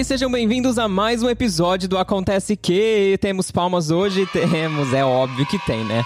E sejam bem-vindos a mais um episódio do Acontece Que. Temos palmas hoje? Temos, é óbvio que tem, né?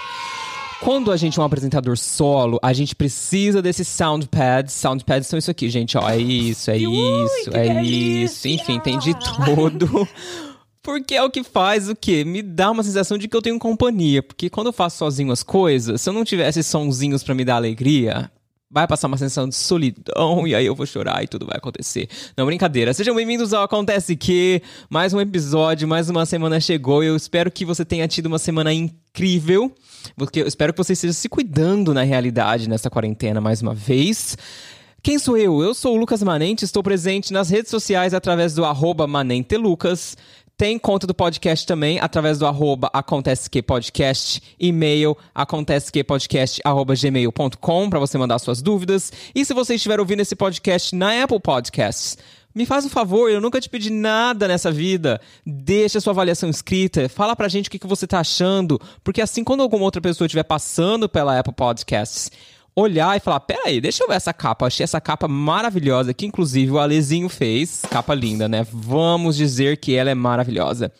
Quando a gente é um apresentador solo, a gente precisa desses soundpads. Soundpads são isso aqui, gente, ó. É isso, é isso, é isso. Enfim, tem de tudo. Porque é o que faz o quê? Me dá uma sensação de que eu tenho companhia. Porque quando eu faço sozinho as coisas, se eu não tivesse sonzinhos para me dar alegria, vai passar uma sensação de solidão e aí eu vou chorar e tudo vai acontecer. Não, brincadeira. Sejam bem-vindos ao Acontece Que. Mais um episódio, mais uma semana chegou. Eu espero que você tenha tido uma semana incrível. Porque eu espero que você esteja se cuidando na realidade nessa quarentena mais uma vez. Quem sou eu? Eu sou o Lucas Manente, estou presente nas redes sociais através do arroba manentelucas. Tem conta do podcast também, através do arroba Acontece Que Podcast, e-mail acontecequepodcast.gmail.com para você mandar suas dúvidas. E se você estiver ouvindo esse podcast na Apple Podcasts, me faz um favor, eu nunca te pedi nada nessa vida. Deixa sua avaliação escrita, fala pra gente o que, que você tá achando, porque assim quando alguma outra pessoa estiver passando pela Apple Podcasts olhar e falar: peraí, deixa eu ver essa capa. Achei essa capa maravilhosa, que inclusive o Alezinho fez. Capa linda, né? Vamos dizer que ela é maravilhosa.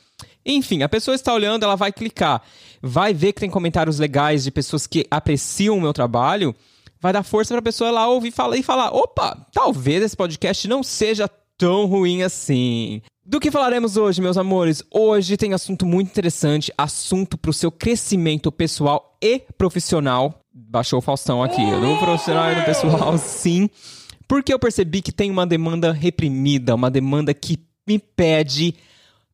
Enfim, a pessoa está olhando, ela vai clicar, vai ver que tem comentários legais de pessoas que apreciam o meu trabalho, vai dar força para a pessoa lá ouvir falar e falar: opa, talvez esse podcast não seja tão ruim assim. Do que falaremos hoje, meus amores? Hoje tem assunto muito interessante, assunto para o seu crescimento pessoal e profissional baixou o Faustão aqui. No profissional e no pessoal, sim. Porque eu percebi que tem uma demanda reprimida, uma demanda que me pede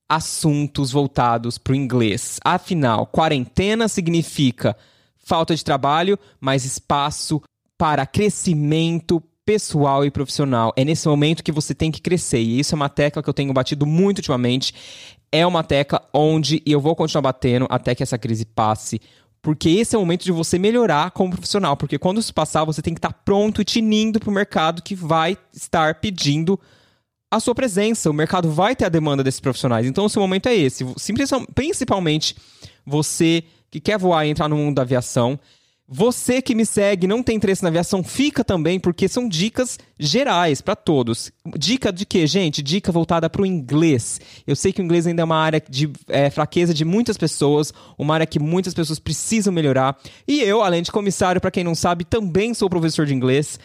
assuntos voltados para o inglês. Afinal, quarentena significa falta de trabalho, mas espaço para crescimento pessoal e profissional. É nesse momento que você tem que crescer. E isso é uma tecla que eu tenho batido muito ultimamente. É uma tecla onde eu vou continuar batendo até que essa crise passe porque esse é o momento de você melhorar como profissional. Porque quando isso passar, você tem que estar pronto e tinindo para o mercado que vai estar pedindo a sua presença. O mercado vai ter a demanda desses profissionais. Então, o seu momento é esse. Principalmente você que quer voar e entrar no mundo da aviação, você que me segue, não tem interesse na aviação, fica também, porque são dicas gerais para todos. Dica de quê, gente? Dica voltada para o inglês. Eu sei que o inglês ainda é uma área de é, fraqueza de muitas pessoas, uma área que muitas pessoas precisam melhorar. E eu, além de comissário, para quem não sabe, também sou professor de inglês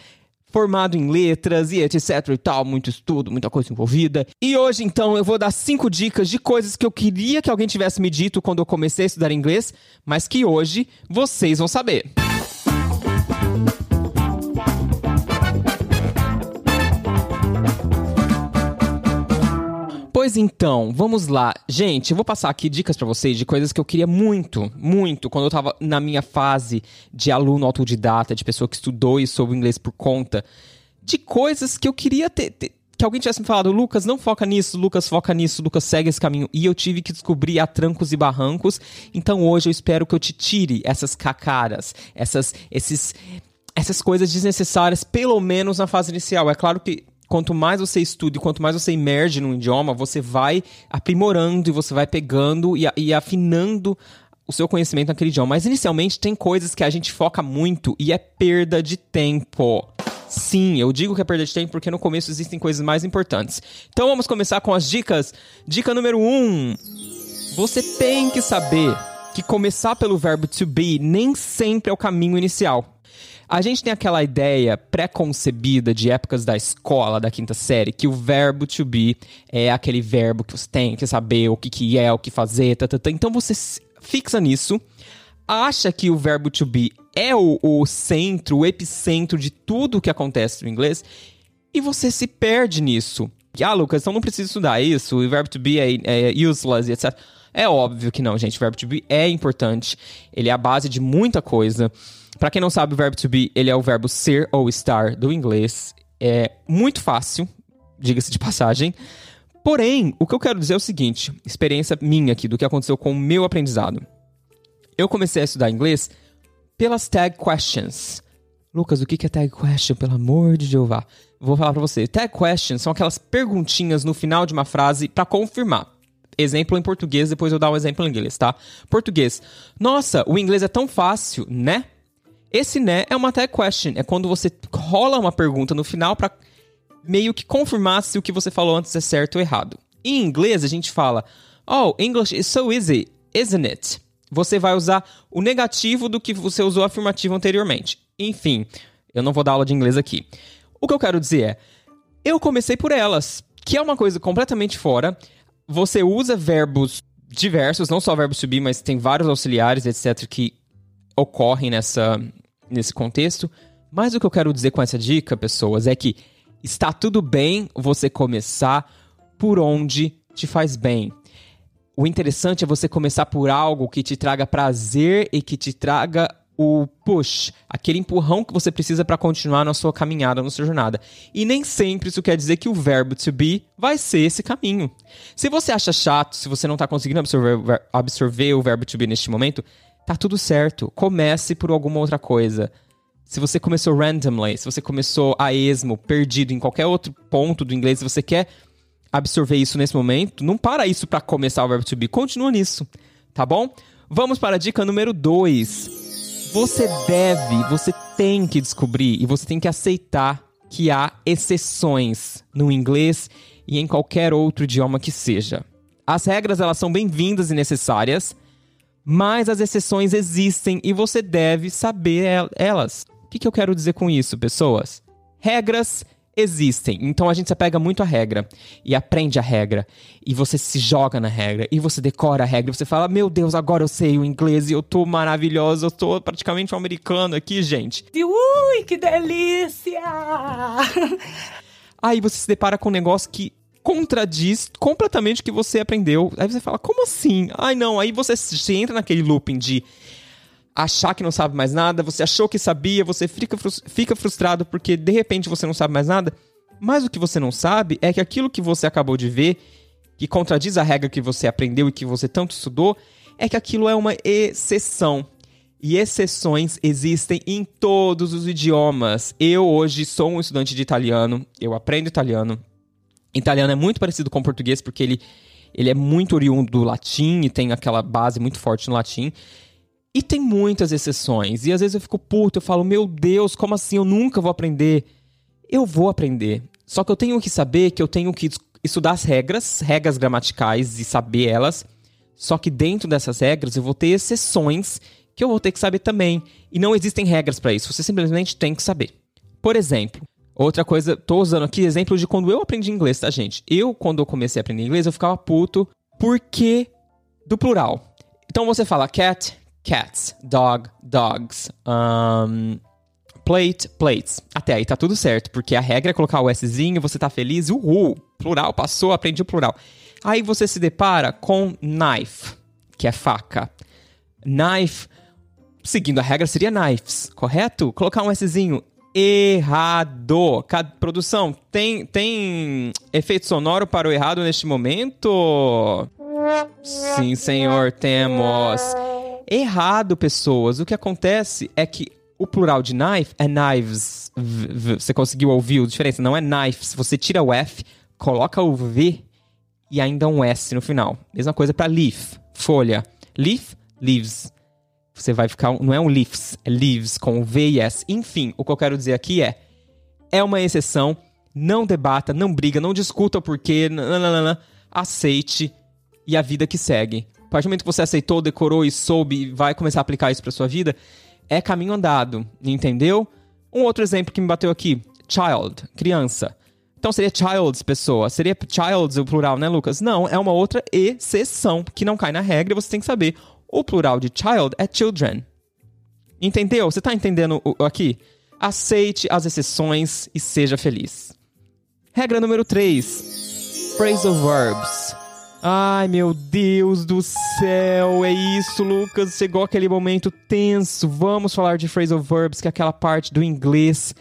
formado em letras e etc e tal, muito estudo, muita coisa envolvida. E hoje, então, eu vou dar cinco dicas de coisas que eu queria que alguém tivesse me dito quando eu comecei a estudar inglês, mas que hoje vocês vão saber. Pois então, vamos lá. Gente, eu vou passar aqui dicas para vocês de coisas que eu queria muito, muito, quando eu tava na minha fase de aluno autodidata, de pessoa que estudou e soube inglês por conta, de coisas que eu queria ter, ter que alguém tivesse me falado, Lucas, não foca nisso, Lucas, foca nisso, Lucas, segue esse caminho. E eu tive que descobrir a trancos e barrancos. Então hoje eu espero que eu te tire essas cacaras, essas, esses, essas coisas desnecessárias, pelo menos na fase inicial. É claro que quanto mais você estuda e quanto mais você emerge no idioma, você vai aprimorando e você vai pegando e, e afinando o seu conhecimento naquele idioma. Mas inicialmente tem coisas que a gente foca muito e é perda de tempo. Sim, eu digo que é perda de tempo porque no começo existem coisas mais importantes. Então vamos começar com as dicas. Dica número 1. Um, você tem que saber que começar pelo verbo to be nem sempre é o caminho inicial. A gente tem aquela ideia pré-concebida de épocas da escola, da quinta série, que o verbo to be é aquele verbo que você tem que saber o que, que é, o que fazer, tá, tá, tá. Então você fixa nisso, acha que o verbo to be é o, o centro, o epicentro de tudo o que acontece no inglês, e você se perde nisso. Ah, Lucas, então não precisa estudar isso, o verbo to be é, é useless, etc. É óbvio que não, gente. O verbo to be é importante. Ele é a base de muita coisa. Para quem não sabe, o verbo to be, ele é o verbo ser ou estar do inglês. É muito fácil, diga-se de passagem. Porém, o que eu quero dizer é o seguinte, experiência minha aqui do que aconteceu com o meu aprendizado. Eu comecei a estudar inglês pelas tag questions. Lucas, o que é tag question? Pelo amor de Jeová. Vou falar para você. Tag questions são aquelas perguntinhas no final de uma frase para confirmar. Exemplo em português, depois eu dar um exemplo em inglês, tá? Português. Nossa, o inglês é tão fácil, né? Esse né é uma tag question, é quando você rola uma pergunta no final para meio que confirmar se o que você falou antes é certo ou errado. Em inglês, a gente fala, oh, English is so easy, isn't it? Você vai usar o negativo do que você usou afirmativo anteriormente. Enfim, eu não vou dar aula de inglês aqui. O que eu quero dizer é, eu comecei por elas, que é uma coisa completamente fora. Você usa verbos diversos, não só verbos to be, mas tem vários auxiliares, etc., que ocorrem nessa, nesse contexto. Mas o que eu quero dizer com essa dica, pessoas, é que está tudo bem você começar por onde te faz bem. O interessante é você começar por algo que te traga prazer e que te traga o push, aquele empurrão que você precisa para continuar na sua caminhada, na sua jornada. E nem sempre isso quer dizer que o verbo to be vai ser esse caminho. Se você acha chato, se você não está conseguindo absorver, absorver o verbo to be neste momento, tá tudo certo. Comece por alguma outra coisa. Se você começou randomly, se você começou a esmo, perdido em qualquer outro ponto do inglês, se você quer absorver isso nesse momento, não para isso para começar o verbo to be, continua nisso, tá bom? Vamos para a dica número 2 você deve, você tem que descobrir e você tem que aceitar que há exceções no inglês e em qualquer outro idioma que seja. As regras elas são bem-vindas e necessárias, mas as exceções existem e você deve saber elas. O que, que eu quero dizer com isso, pessoas? Regras existem. Então a gente se apega muito à regra e aprende a regra e você se joga na regra e você decora a regra. E você fala: Meu Deus, agora eu sei o inglês e eu tô maravilhosa, eu tô praticamente um americano aqui, gente. Ui, que delícia! Aí você se depara com um negócio que contradiz completamente o que você aprendeu. Aí você fala: Como assim? Ai não. Aí você, entra naquele looping de achar que não sabe mais nada, você achou que sabia, você fica, fica frustrado porque de repente você não sabe mais nada. Mas o que você não sabe é que aquilo que você acabou de ver, que contradiz a regra que você aprendeu e que você tanto estudou, é que aquilo é uma exceção. E exceções existem em todos os idiomas. Eu hoje sou um estudante de italiano, eu aprendo italiano. Italiano é muito parecido com o português porque ele, ele é muito oriundo do latim e tem aquela base muito forte no latim. E tem muitas exceções. E às vezes eu fico puto, eu falo, meu Deus, como assim? Eu nunca vou aprender. Eu vou aprender. Só que eu tenho que saber que eu tenho que estudar as regras, regras gramaticais e saber elas. Só que dentro dessas regras eu vou ter exceções que eu vou ter que saber também. E não existem regras para isso, você simplesmente tem que saber. Por exemplo, outra coisa, tô usando aqui exemplo de quando eu aprendi inglês, tá, gente? Eu, quando eu comecei a aprender inglês, eu ficava puto porque do plural. Então você fala cat, cats, dog, dogs, um, plate, plates. Até aí tá tudo certo, porque a regra é colocar o Szinho, você tá feliz, uhul, plural, passou, aprendi o plural. Aí você se depara com knife, que é faca. Knife, seguindo a regra, seria knives, correto? Colocar um Szinho, errado. Produção, tem, tem efeito sonoro para o errado neste momento? Sim, senhor, temos errado, pessoas. O que acontece é que o plural de knife é knives. Você conseguiu ouvir a diferença? Não é knives. Você tira o F, coloca o V e ainda um S no final. Mesma coisa para leaf, folha. Leaf, leaves. Você vai ficar. Não é um leaves, é leaves com V e S. Enfim, o que eu quero dizer aqui é. É uma exceção. Não debata, não briga, não discuta o porquê. Nananana, aceite e a vida que segue. A partir do momento que você aceitou, decorou e soube e vai começar a aplicar isso para sua vida, é caminho andado, entendeu? Um outro exemplo que me bateu aqui, child, criança. Então seria childs, pessoa. Seria childs o plural, né, Lucas? Não, é uma outra exceção que não cai na regra, você tem que saber. O plural de child é children. Entendeu? Você tá entendendo aqui? Aceite as exceções e seja feliz. Regra número 3. Phrasal verbs. Ai, meu Deus do céu, é isso, Lucas. Chegou aquele momento tenso. Vamos falar de phrasal verbs, que é aquela parte do inglês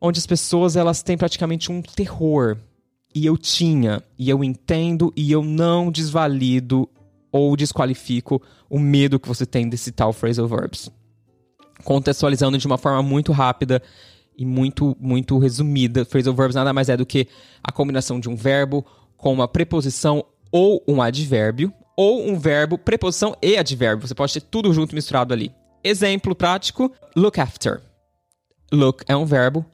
onde as pessoas elas têm praticamente um terror. E eu tinha, e eu entendo, e eu não desvalido ou desqualifico o medo que você tem desse tal phrasal verbs. Contextualizando de uma forma muito rápida e muito, muito resumida, phrasal verbs nada mais é do que a combinação de um verbo com uma preposição ou um advérbio, ou um verbo, preposição e advérbio. Você pode ter tudo junto misturado ali. Exemplo prático: look after. Look é um verbo,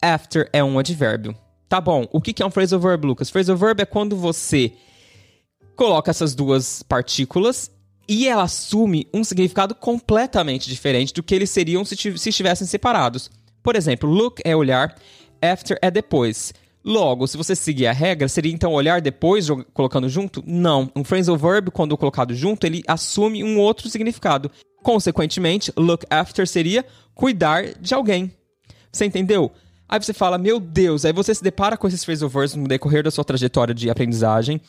after é um advérbio. Tá bom, o que é um phrasal verb, Lucas? Phrasal verb é quando você coloca essas duas partículas e ela assume um significado completamente diferente do que eles seriam se, se estivessem separados. Por exemplo, look é olhar, after é depois. Logo, se você seguir a regra, seria então olhar depois colocando junto? Não. Um phrasal verb, quando colocado junto, ele assume um outro significado. Consequentemente, look after seria cuidar de alguém. Você entendeu? Aí você fala, meu Deus, aí você se depara com esses phrasal verbs no decorrer da sua trajetória de aprendizagem.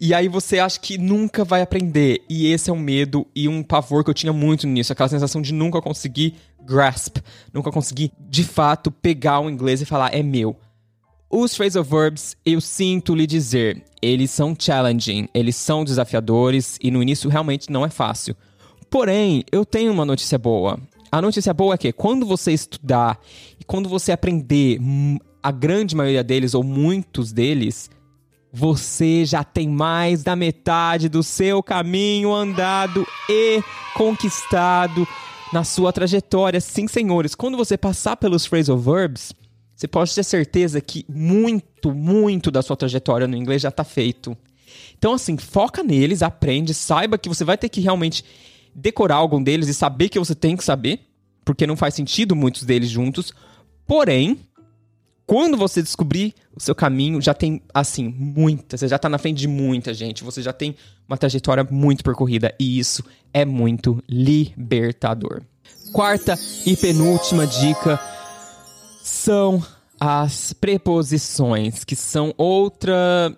E aí você acha que nunca vai aprender. E esse é um medo e um pavor que eu tinha muito nisso. Aquela sensação de nunca conseguir grasp. Nunca conseguir, de fato, pegar o inglês e falar, é meu. Os phrasal verbs, eu sinto lhe dizer, eles são challenging, eles são desafiadores e no início realmente não é fácil. Porém, eu tenho uma notícia boa. A notícia boa é que quando você estudar e quando você aprender a grande maioria deles ou muitos deles, você já tem mais da metade do seu caminho andado e conquistado na sua trajetória. Sim, senhores, quando você passar pelos phrasal verbs, você pode ter certeza que muito, muito da sua trajetória no inglês já está feito. Então, assim, foca neles, aprende, saiba que você vai ter que realmente decorar algum deles e saber que você tem que saber, porque não faz sentido muitos deles juntos. Porém, quando você descobrir o seu caminho, já tem, assim, muita, você já está na frente de muita gente, você já tem uma trajetória muito percorrida e isso é muito libertador. Quarta e penúltima dica são as preposições, que são outra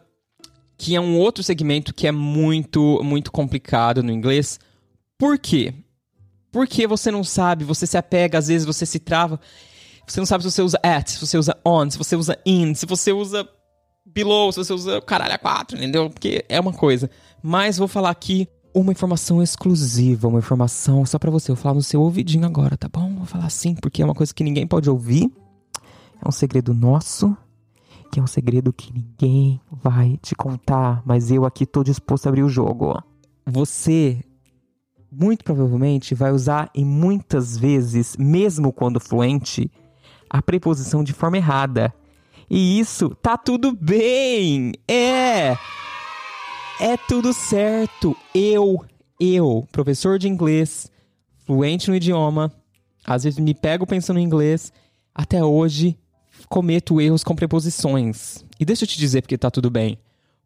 que é um outro segmento que é muito muito complicado no inglês. Por quê? Porque você não sabe, você se apega, às vezes você se trava. Você não sabe se você usa at, se você usa on, se você usa in, se você usa below, se você usa caralho a quatro, entendeu? Porque é uma coisa. Mas vou falar aqui uma informação exclusiva, uma informação só para você. Eu vou falar no seu ouvidinho agora, tá bom? Vou falar assim, porque é uma coisa que ninguém pode ouvir. É um segredo nosso, que é um segredo que ninguém vai te contar, mas eu aqui tô disposto a abrir o jogo. Você muito provavelmente vai usar e muitas vezes, mesmo quando fluente, a preposição de forma errada. E isso tá tudo bem. É. É tudo certo. Eu, eu, professor de inglês, fluente no idioma, às vezes me pego pensando em inglês, até hoje cometo erros com preposições. E deixa eu te dizer porque tá tudo bem.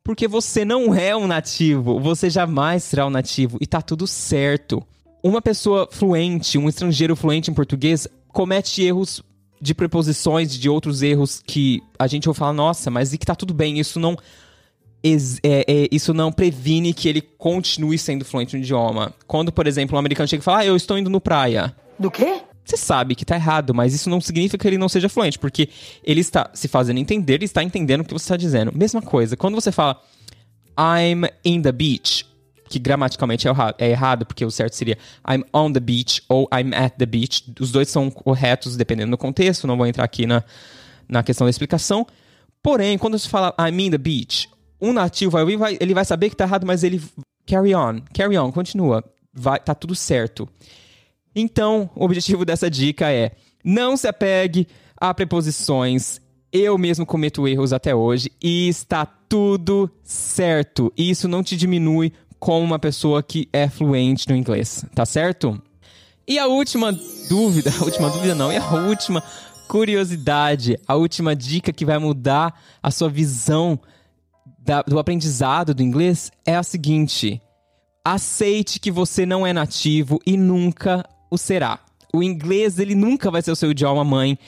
Porque você não é um nativo, você jamais será um nativo e tá tudo certo. Uma pessoa fluente, um estrangeiro fluente em português, comete erros de preposições, de outros erros que a gente vai falar, nossa, mas e que tá tudo bem, isso não. É, é, isso não previne que ele continue sendo fluente no idioma. Quando, por exemplo, um americano chega e fala, ah, eu estou indo no praia. Do quê? Você sabe que tá errado, mas isso não significa que ele não seja fluente, porque ele está se fazendo entender e está entendendo o que você está dizendo. Mesma coisa, quando você fala I'm in the beach, que gramaticalmente é, é errado, porque o certo seria I'm on the beach ou I'm at the beach. Os dois são corretos dependendo do contexto, não vou entrar aqui na, na questão da explicação. Porém, quando você fala I'm in the beach, um nativo vai ouvir, ele vai saber que tá errado, mas ele carry on, carry on, continua. Vai, tá tudo certo. Então, o objetivo dessa dica é: não se apegue a preposições. Eu mesmo cometo erros até hoje e está tudo certo. Isso não te diminui como uma pessoa que é fluente no inglês, tá certo? E a última dúvida, a última dúvida não, e a última curiosidade, a última dica que vai mudar a sua visão da, do aprendizado do inglês é a seguinte: aceite que você não é nativo e nunca o será. O inglês, ele nunca vai ser o seu idioma mãe.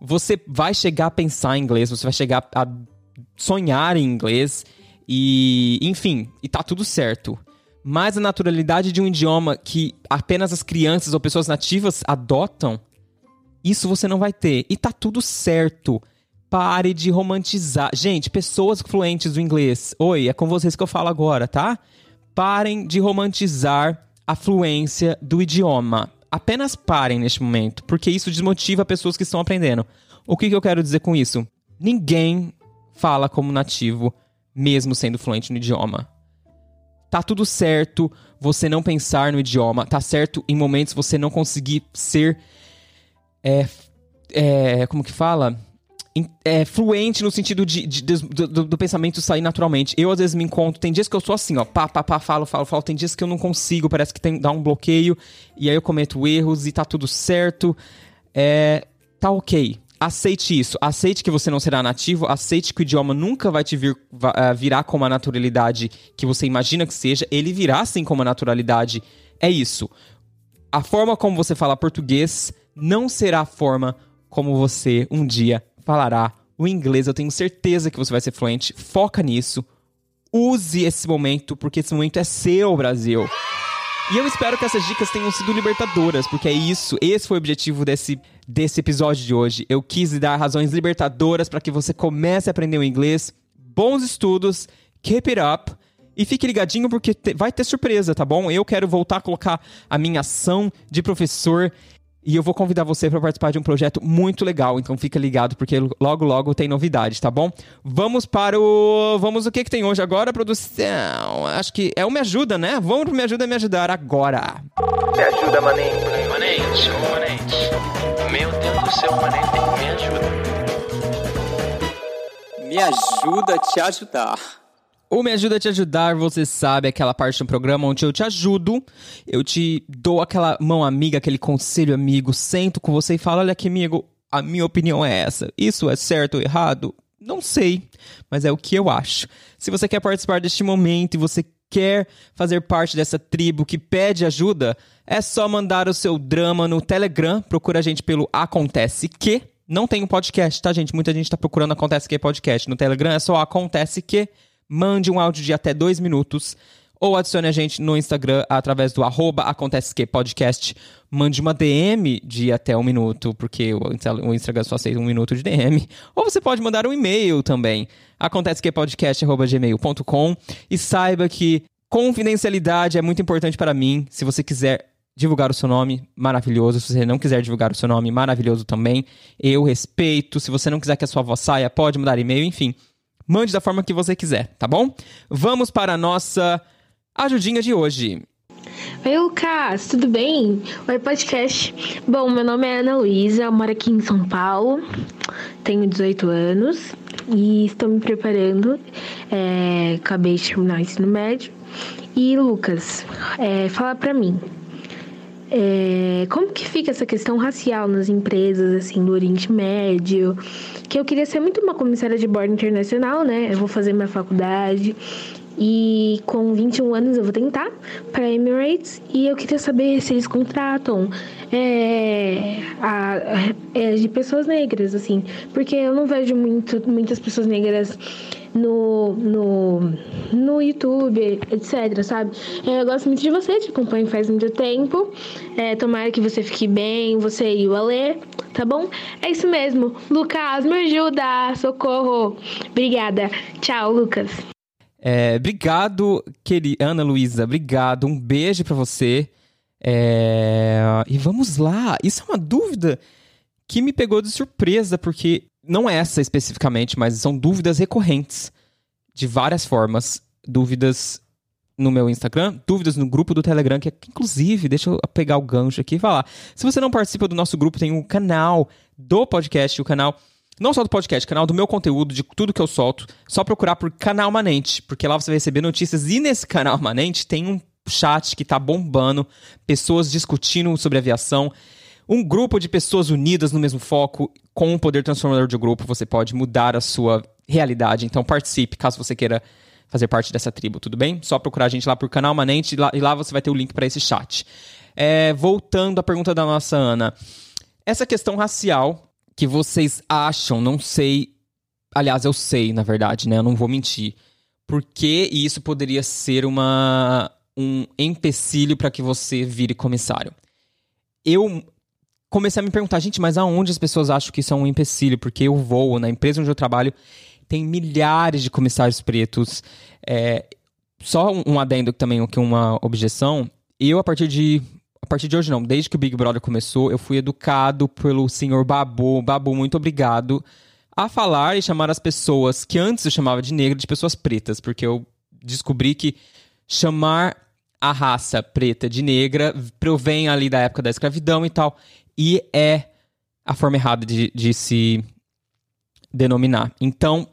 Você vai chegar a pensar em inglês, você vai chegar a sonhar em inglês e, enfim, e tá tudo certo. Mas a naturalidade de um idioma que apenas as crianças ou pessoas nativas adotam, isso você não vai ter. E tá tudo certo. Pare de romantizar. Gente, pessoas fluentes do inglês. Oi, é com vocês que eu falo agora, tá? Parem de romantizar a fluência do idioma apenas parem neste momento, porque isso desmotiva pessoas que estão aprendendo. O que, que eu quero dizer com isso? Ninguém fala como nativo, mesmo sendo fluente no idioma. Tá tudo certo você não pensar no idioma, tá certo em momentos você não conseguir ser. É, é, como que fala? é, fluente no sentido de, de- de- do, do pensamento sair naturalmente. Eu, às vezes, me encontro. Tem dias que eu sou assim, ó. Pá, pá, pá, falo, falo, falo. Tem dias que eu não consigo, parece que tem, dá um bloqueio. E aí eu cometo erros e tá tudo certo. É, tá ok. Aceite isso. Aceite que você não será nativo. Aceite que o idioma nunca vai te vir, ah, virar com a naturalidade que você imagina que seja. Ele virá sim com uma naturalidade. É isso. A forma como você fala português não será a forma como você um dia falará o inglês. Eu tenho certeza que você vai ser fluente. Foca nisso. Use esse momento, porque esse momento é seu, Brasil. E eu espero que essas dicas tenham sido libertadoras, porque é isso, esse foi o objetivo desse, desse episódio de hoje. Eu quis dar razões libertadoras para que você comece a aprender o inglês. Bons estudos, keep it up. E fique ligadinho porque te- vai ter surpresa, tá bom? Eu quero voltar a colocar a minha ação de professor e eu vou convidar você para participar de um projeto muito legal. Então fica ligado porque logo logo tem novidade, tá bom? Vamos para o vamos o que que tem hoje agora, produção? Acho que é o me ajuda, né? Vamos pro me ajuda a me ajudar agora. Me ajuda, maninho. Manente, Manente. Meu Deus do céu, Manente, me ajuda. Me ajuda a te ajudar. O Me Ajuda a Te Ajudar, você sabe, aquela parte do programa onde eu te ajudo, eu te dou aquela mão amiga, aquele conselho amigo, sento com você e falo, olha aqui, amigo, a minha opinião é essa. Isso é certo ou errado? Não sei, mas é o que eu acho. Se você quer participar deste momento e você quer fazer parte dessa tribo que pede ajuda, é só mandar o seu drama no Telegram, procura a gente pelo Acontece Que. Não tem um podcast, tá, gente? Muita gente tá procurando Acontece Que podcast. No Telegram é só Acontece Que. Mande um áudio de até dois minutos ou adicione a gente no Instagram através do arroba Acontece Que Podcast. Mande uma DM de até um minuto, porque o Insta- o Instagram só aceita um minuto de DM. Ou você pode mandar um e-mail também, acontecequepodcast.gmail.com e saiba que confidencialidade é muito importante para mim. Se você quiser divulgar o seu nome, maravilhoso. Se você não quiser divulgar o seu nome, maravilhoso também. Eu respeito. Se você não quiser que a sua voz saia, pode mandar e-mail, enfim. Mande da forma que você quiser, tá bom? Vamos para a nossa ajudinha de hoje. Oi, Lucas, tudo bem? Oi, podcast. Bom, meu nome é Ana Luísa, moro aqui em São Paulo, tenho 18 anos e estou me preparando. É, acabei de terminar o ensino médio. E, Lucas, é, fala pra mim. É, como que fica essa questão racial nas empresas, assim, do Oriente Médio? Que eu queria ser muito uma comissária de bordo internacional, né? Eu vou fazer minha faculdade e com 21 anos eu vou tentar para Emirates e eu queria saber se eles contratam é, a- é, de pessoas negras, assim, porque eu não vejo muito, muitas pessoas negras no, no, no YouTube, etc, sabe? É, Eu gosto muito de você, te acompanho faz muito tempo. É, tomara que você fique bem, você e o Alê, tá bom? É isso mesmo. Lucas, me ajuda! Socorro! Obrigada. Tchau, Lucas. É, obrigado, querida Ana Luísa. Obrigado. Um beijo pra você. É, E vamos lá. Isso é uma dúvida que me pegou de surpresa, porque não é essa especificamente, mas são dúvidas recorrentes de várias formas. Dúvidas no meu Instagram, dúvidas no grupo do Telegram, que inclusive, deixa eu pegar o gancho aqui e falar. Se você não participa do nosso grupo, tem um canal do podcast, o canal não só do podcast, canal do meu conteúdo, de tudo que eu solto, só procurar por Canal Manente, porque lá você vai receber notícias e nesse Canal Manente tem um chat que tá bombando, pessoas discutindo sobre aviação, um grupo de pessoas unidas no mesmo foco, com um poder transformador de grupo, você pode mudar a sua realidade. Então participe, caso você queira fazer parte dessa tribo, tudo bem? Só procurar a gente lá por Canal Manente e lá, e lá você vai ter o link para esse chat. É, voltando à pergunta da nossa Ana. Essa questão racial que vocês acham, não sei. Aliás, eu sei, na verdade, né? Eu não vou mentir. Por que isso poderia ser uma, um empecilho para que você vire comissário? Eu comecei a me perguntar, gente, mas aonde as pessoas acham que isso é um empecilho? Porque eu vou, na empresa onde eu trabalho, tem milhares de comissários pretos. É, só um, adendo também, que uma objeção. Eu, a partir de. A partir de hoje, não. Desde que o Big Brother começou, eu fui educado pelo senhor Babu. Babu, muito obrigado. A falar e chamar as pessoas que antes eu chamava de negra de pessoas pretas, porque eu descobri que chamar a raça preta de negra provém ali da época da escravidão e tal. E é a forma errada de, de se denominar. Então,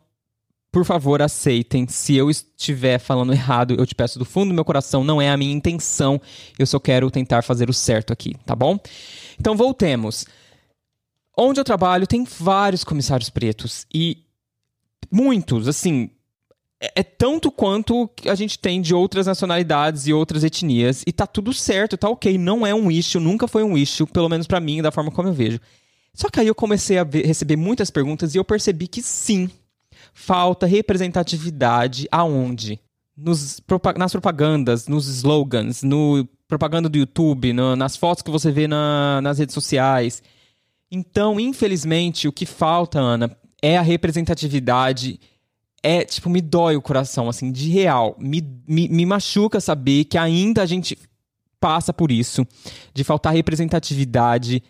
por favor, aceitem. Se eu estiver falando errado, eu te peço do fundo do meu coração, não é a minha intenção. Eu só quero tentar fazer o certo aqui, tá bom? Então, voltemos. Onde eu trabalho tem vários comissários pretos e muitos, assim, é, é tanto quanto a gente tem de outras nacionalidades e outras etnias e tá tudo certo, tá ok, não é um issue, nunca foi um issue, pelo menos para mim, da forma como eu vejo. Só que aí eu comecei a ver, receber muitas perguntas e eu percebi que sim, falta representatividade aonde? Nos, nas propagandas, nos slogans, no propaganda do YouTube, no, nas fotos que você vê na, nas redes sociais. Então, infelizmente, o que falta, Ana, é a representatividade. É, tipo, me dói o coração, assim, de real. Me, me, me machuca saber que ainda a gente passa por isso, de faltar representatividade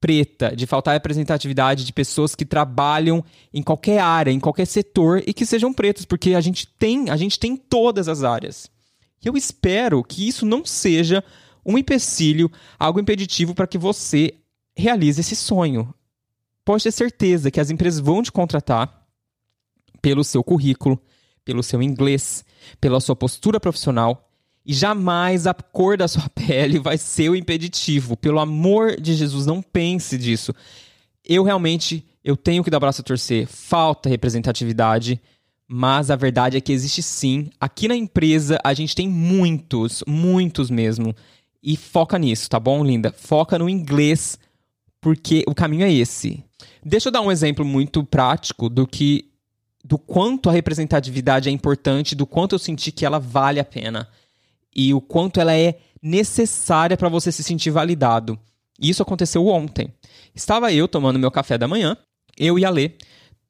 preta, de faltar representatividade de pessoas que trabalham em qualquer área, em qualquer setor e que sejam pretos, porque a gente tem, a gente tem todas as áreas. E eu espero que isso não seja um empecilho, algo impeditivo para que você realize esse sonho. Pode ter certeza que as empresas vão te contratar pelo seu currículo, pelo seu inglês, pela sua postura profissional e jamais a cor da sua pele vai ser o impeditivo. Pelo amor de Jesus, não pense disso. Eu realmente eu tenho que dar braço a torcer. Falta representatividade, mas a verdade é que existe sim. Aqui na empresa a gente tem muitos, muitos mesmo. E foca nisso, tá bom, linda? Foca no inglês, porque o caminho é esse. Deixa eu dar um exemplo muito prático do que do quanto a representatividade é importante, do quanto eu senti que ela vale a pena e o quanto ela é necessária para você se sentir validado. Isso aconteceu ontem. Estava eu tomando meu café da manhã, eu e a Lê,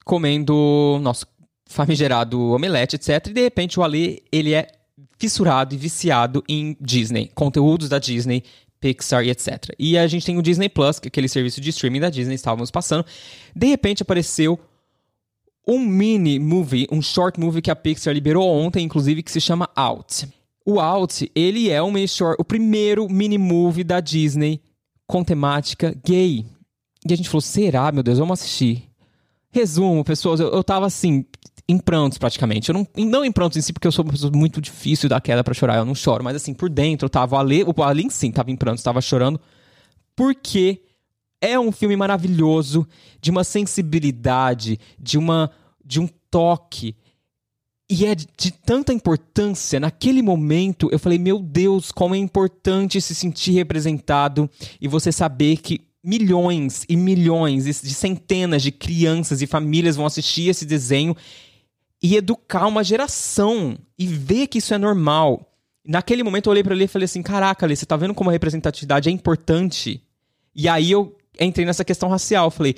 comendo nosso famigerado omelete, etc. E de repente o Ale, ele é fissurado e viciado em Disney, conteúdos da Disney, Pixar e etc. E a gente tem o Disney Plus, que é aquele serviço de streaming da Disney, estávamos passando. De repente apareceu um mini movie, um short movie que a Pixar liberou ontem, inclusive, que se chama Out. O Out, ele é um mini short, o primeiro mini movie da Disney com temática gay. E a gente falou, será, meu Deus, vamos assistir. Resumo, pessoas, eu, eu tava assim, em prantos praticamente. Eu não, não em prantos em si, porque eu sou uma pessoa muito difícil da queda para chorar, eu não choro. Mas assim, por dentro eu tava, ali, o sim tava em prantos, tava chorando. Porque é um filme maravilhoso, de uma sensibilidade, de uma de um toque e é de, tanta importância, naquele momento eu falei, meu Deus, como é importante se sentir representado e você saber que milhões e milhões de centenas de crianças e famílias vão assistir esse desenho e educar uma geração e ver que isso é normal. Naquele momento eu olhei para ele e falei assim: caraca, você tá vendo como a representatividade é importante? E aí eu entrei nessa questão racial. Falei: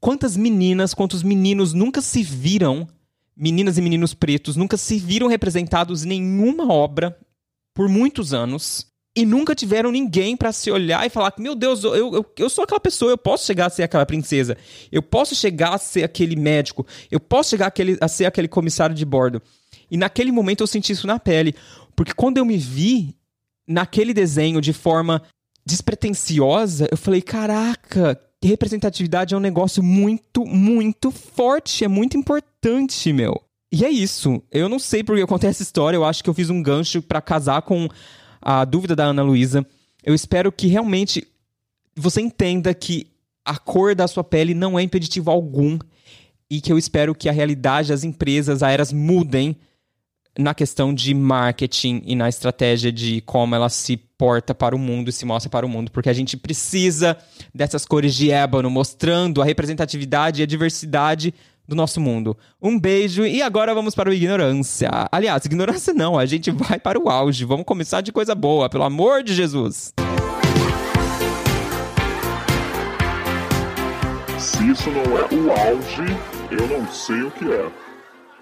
quantas meninas, quantos meninos nunca se viram meninas e meninos pretos nunca se viram representados em nenhuma obra por muitos anos e nunca tiveram ninguém para se olhar e falar que, meu Deus, eu, eu, eu sou aquela pessoa, eu posso chegar a ser aquela princesa, eu posso chegar a ser aquele médico, eu posso chegar aquele, a ser aquele comissário de bordo. E naquele momento eu senti isso na pele, porque quando eu me vi naquele desenho de forma despretensiosa, eu falei, caraca, representatividade é um negócio muito, muito forte, é muito importante, meu. E é isso. Eu não sei porque eu contei essa história, eu acho que eu fiz um gancho para casar com a dúvida da Ana Luísa. Eu espero que realmente você entenda que a cor da sua pele não é impeditivo algum e que eu espero que a realidade das empresas aéreas mudem na questão de marketing e na estratégia de como ela se porta para o mundo e se mostra para o mundo, porque a gente precisa dessas cores de ébano mostrando a representatividade e a diversidade do nosso mundo. Um beijo e agora vamos para o ignorância. Aliás, ignorância não, a gente vai para o auge. Vamos começar de coisa boa, pelo amor de Jesus. Se isso não é o auge, eu não sei o que é.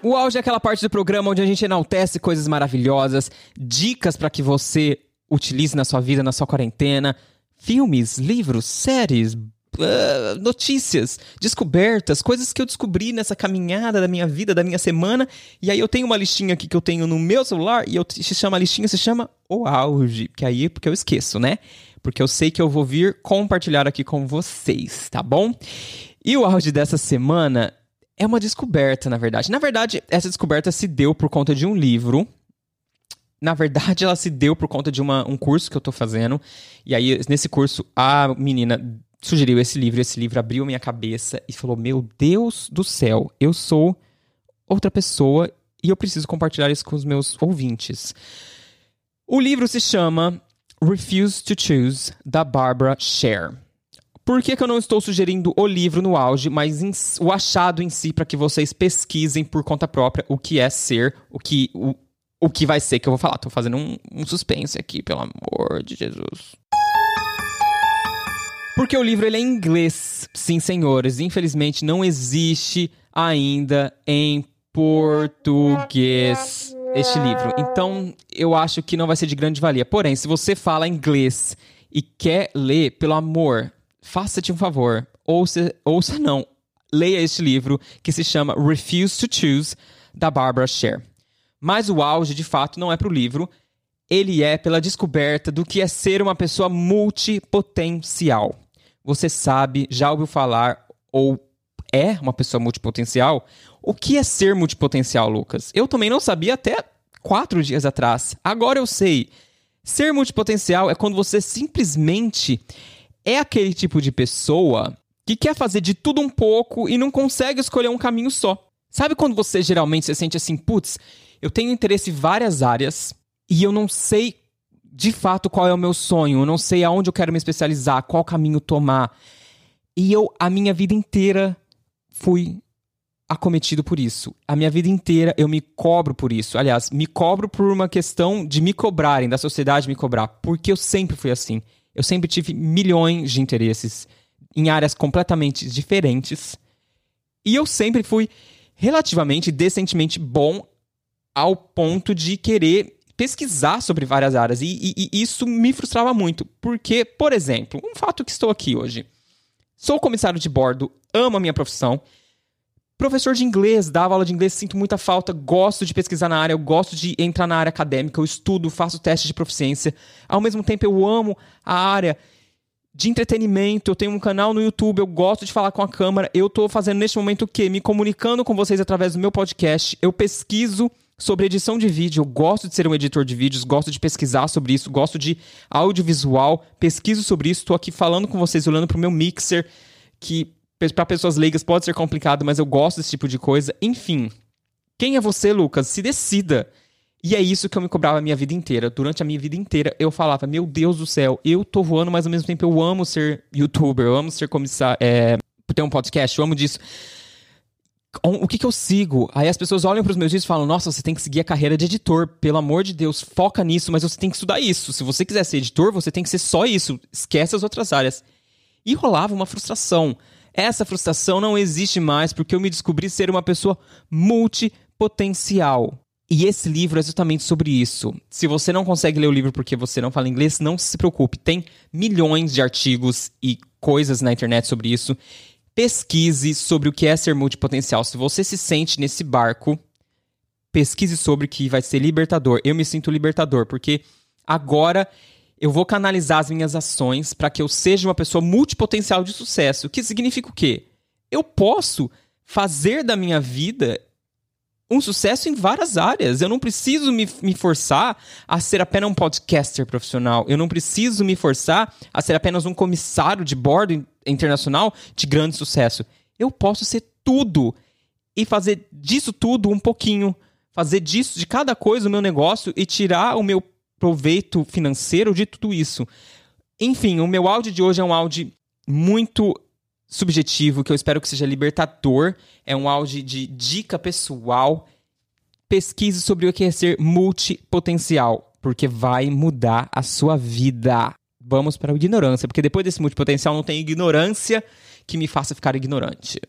O auge é aquela parte do programa onde a gente enaltece coisas maravilhosas, dicas para que você utilize na sua vida, na sua quarentena, filmes, livros, séries, uh, notícias, descobertas, coisas que eu descobri nessa caminhada da minha vida, da minha semana. E aí eu tenho uma listinha aqui que eu tenho no meu celular e eu se chama a listinha, se chama O Auge, que aí é porque eu esqueço, né? Porque eu sei que eu vou vir compartilhar aqui com vocês, tá bom? E o auge dessa semana é uma descoberta, na verdade. Na verdade, essa descoberta se deu por conta de um livro. Na verdade, ela se deu por conta de uma, um curso que eu tô fazendo. E aí, nesse curso, a menina sugeriu esse livro. Esse livro abriu minha cabeça e falou: Meu Deus do céu, eu sou outra pessoa e eu preciso compartilhar isso com os meus ouvintes. O livro se chama Refuse to Choose, da Barbara Sher. Por que, que eu não estou sugerindo o livro no auge, mas o achado em si, para que vocês pesquisem por conta própria o que é ser, o que, o, o que vai ser que eu vou falar. Tô fazendo um, um suspense aqui, pelo amor de Jesus. Porque o livro ele é em inglês, sim, senhores. Infelizmente não existe ainda em português este livro. Então eu acho que não vai ser de grande valia. Porém, se você fala inglês e quer ler, pelo amor, faça-te um favor. Ouça, ouça não, leia este livro que se chama Refuse to Choose, da Barbara Sher. Mas o auge, de fato, não é para o livro. Ele é pela descoberta do que é ser uma pessoa multipotencial. Você sabe, já ouviu falar ou é uma pessoa multipotencial? O que é ser multipotencial, Lucas? Eu também não sabia até quatro dias atrás. Agora eu sei. Ser multipotencial é quando você simplesmente é aquele tipo de pessoa que quer fazer de tudo um pouco e não consegue escolher um caminho só. Sabe quando você geralmente se sente assim, putz, eu tenho interesse em várias áreas e eu não sei de fato qual é o meu sonho, eu não sei aonde eu quero me especializar, qual caminho tomar. E eu, a minha vida inteira, fui acometido por isso. A minha vida inteira eu me cobro por isso. Aliás, me cobro por uma questão de me cobrarem, da sociedade me cobrar. Porque eu sempre fui assim. Eu sempre tive milhões de interesses em áreas completamente diferentes. E eu sempre fui relativamente decentemente bom ao ponto de querer pesquisar sobre várias áreas. E, e- e isso me frustrava muito. Porque, por exemplo, um fato que estou aqui hoje. Sou comissário de bordo, amo a minha profissão. Professor de inglês, dava aula de inglês, sinto muita falta, gosto de pesquisar na área, eu gosto de entrar na área acadêmica, eu estudo, faço teste de proficiência. Ao mesmo tempo, eu amo a área de entretenimento, eu tenho um canal no YouTube, eu gosto de falar com a câmera. Eu tô fazendo neste momento o quê? Me comunicando com vocês através do meu podcast. Eu pesquiso sobre edição de vídeo, eu gosto de ser um editor de vídeos, gosto de pesquisar sobre isso, gosto de audiovisual, pesquiso sobre isso, tô aqui falando com vocês, olhando pro meu mixer, que para pessoas leigas pode ser complicado, mas eu gosto desse tipo de coisa. Enfim, quem é você, Lucas? Se decida. E é isso que eu me cobrava a minha vida inteira. Durante a minha vida inteira, eu falava: Meu Deus do céu, eu tô voando, mas ao mesmo tempo eu amo ser youtuber, eu amo ser comissário, é, ter um podcast, eu amo disso. O que, que eu sigo? Aí as pessoas olham pros meus vídeos e falam: Nossa, você tem que seguir a carreira de editor, pelo amor de Deus, foca nisso, mas você tem que estudar isso. Se você quiser ser editor, você tem que ser só isso, esquece as outras áreas. E rolava uma frustração. Essa frustração não existe mais porque eu me descobri ser uma pessoa multipotencial. E esse livro é justamente sobre isso. Se você não consegue ler o livro porque você não fala inglês, não se preocupe. Tem milhões de artigos e coisas na internet sobre isso. Pesquise sobre o que é ser multipotencial. Se você se sente nesse barco, pesquise sobre que vai ser libertador. Eu me sinto libertador porque agora eu vou canalizar as minhas ações para que eu seja uma pessoa multipotencial de sucesso. O que significa o quê? Eu posso fazer da minha vida um sucesso em várias áreas. Eu não preciso me, me forçar a ser apenas um podcaster profissional. Eu não preciso me forçar a ser apenas um comissário de bordo in- internacional de grande sucesso. Eu posso ser tudo e fazer disso tudo um pouquinho. Fazer disso, de cada coisa, o meu negócio e tirar o meu proveito financeiro de tudo isso. Enfim, o meu áudio de hoje é um áudio muito subjetivo, que eu espero que seja libertador. É um áudio de dica pessoal. Pesquise sobre o que é ser multipotencial, porque vai mudar a sua vida. Vamos para a ignorância, porque depois desse multipotencial não tem ignorância que me faça ficar ignorante.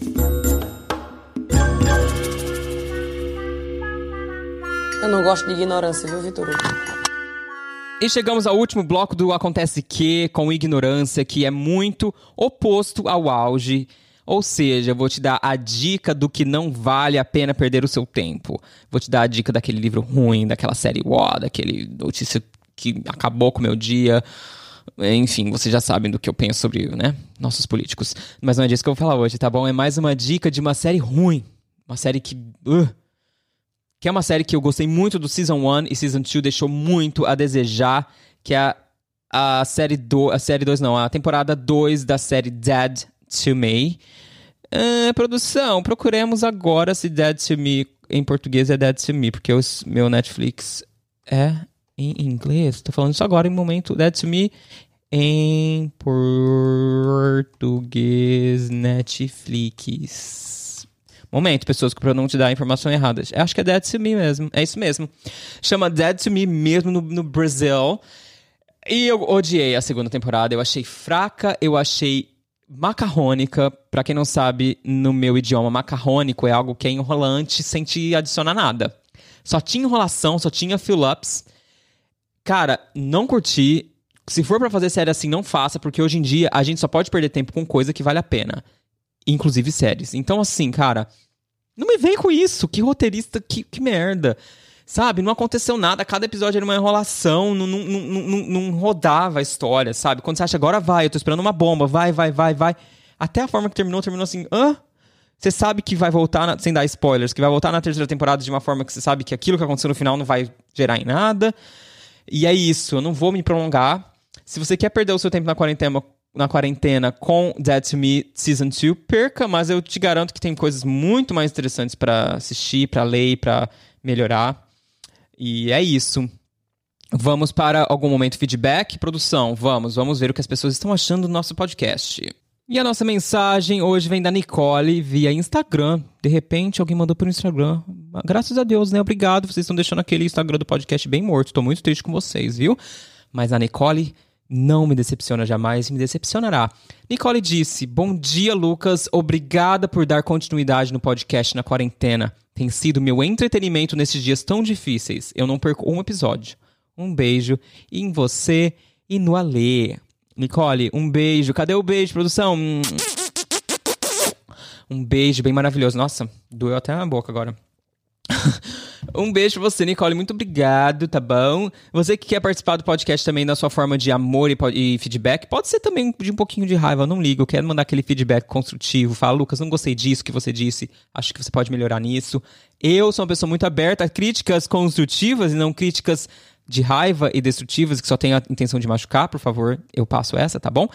Eu não gosto de ignorância, viu, Vitor? E chegamos ao último bloco do Acontece Que, com ignorância, que é muito oposto ao auge. Ou seja, vou te dar a dica do que não vale a pena perder o seu tempo. Vou te dar a dica daquele livro ruim, daquela série Uó, daquele notícia que acabou com o meu dia. Enfim, vocês já sabem do que eu penso sobre, né, nossos políticos. Mas não é disso que eu vou falar hoje, tá bom? É mais uma dica de uma série ruim. uma série que. uh, que é uma série que eu gostei muito do Season 1 e Season 2 deixou muito a desejar, que é a, a série 2, a série 2 não, a temporada 2 da série Dead to Me. Ah, produção, procuremos agora se Dead to Me em português é Dead to Me, porque o meu Netflix é em inglês. Tô falando isso agora em momento Dead to Me em português Netflix. Momento, pessoas que não te dar informação errada. Eu Acho que é Dead to Me mesmo. É isso mesmo. Chama Dead to Me mesmo no, no Brasil. E eu odiei a segunda temporada. Eu achei fraca, eu achei macarrônica. Pra quem não sabe, no meu idioma, macarrônico é algo que é enrolante sem te adicionar nada. Só tinha enrolação, só tinha fill-ups. Cara, não curti. Se for pra fazer série assim, não faça, porque hoje em dia a gente só pode perder tempo com coisa que vale a pena. Inclusive séries. Então, assim, cara, não me vem com isso. Que roteirista, que, que merda. Sabe? Não aconteceu nada. Cada episódio era uma enrolação. Não, não, não, não, rodava a história, sabe? Quando você acha agora vai, eu tô esperando uma bomba. Vai, vai, vai, vai. Até a forma que terminou, terminou assim. Hã? Você sabe que vai voltar, na- sem dar spoilers, que vai voltar na terceira temporada de uma forma que você sabe que aquilo que aconteceu no final não vai gerar em nada. E é isso, eu não vou me prolongar. Se você quer perder o seu tempo na quarentena, na quarentena com Dead to Me Season 2, perca, mas eu te garanto que tem coisas muito mais interessantes pra assistir, pra ler pra melhorar. E é isso. Vamos para algum momento feedback, produção. Vamos, vamos ver o que as pessoas estão achando do nosso podcast. E a nossa mensagem hoje vem da Nicole via Instagram. De repente, alguém mandou por Instagram. Graças a Deus, né? Obrigado. Vocês estão deixando aquele Instagram do podcast bem morto. Tô muito triste com vocês, viu? Mas a Nicole não me decepciona jamais e me decepcionará. Nicole disse: Bom dia, Lucas. Obrigada por dar continuidade no podcast na quarentena. Tem sido meu entretenimento nesses dias tão difíceis. Eu não perco um episódio. Um beijo em você e no Alê. Nicole, um beijo. Cadê o beijo, produção? Um beijo bem maravilhoso. Nossa, doeu até na boca agora. um beijo pra você, Nicole. Muito obrigado, tá bom? Você que quer participar do podcast também da sua forma de amor e, e feedback, pode ser também de um pouquinho de raiva, não ligo. Eu quero mandar aquele feedback construtivo. Fala, Lucas, não gostei disso que você disse. Acho que você pode melhorar nisso. Eu sou uma pessoa muito aberta a críticas construtivas e não críticas de raiva e destrutivas que só tem a intenção de machucar, por favor, eu passo essa, tá bom?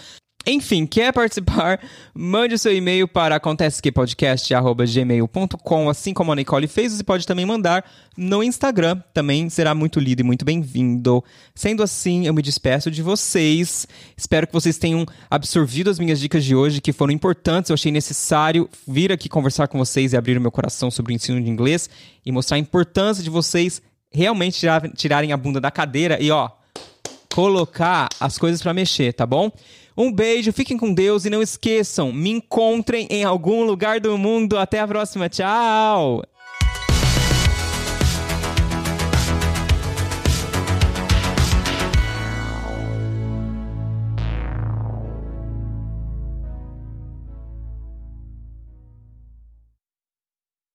Enfim, quer participar? Mande o seu e-mail para acontecequepodcast.gmail.com Assim como a Nicole fez, você pode também mandar no Instagram. Também será muito lido e muito bem-vindo. Sendo assim, eu me despeço de vocês. Espero que vocês tenham absorvido as minhas dicas de hoje, que foram importantes. Eu achei necessário vir aqui conversar com vocês e abrir o meu coração sobre o ensino de inglês e mostrar a importância de vocês realmente tirar- tirarem a bunda da cadeira e, ó, colocar as coisas pra mexer, tá bom? Um beijo, fiquem com Deus e não esqueçam, me encontrem em algum lugar do mundo. Até a próxima, tchau!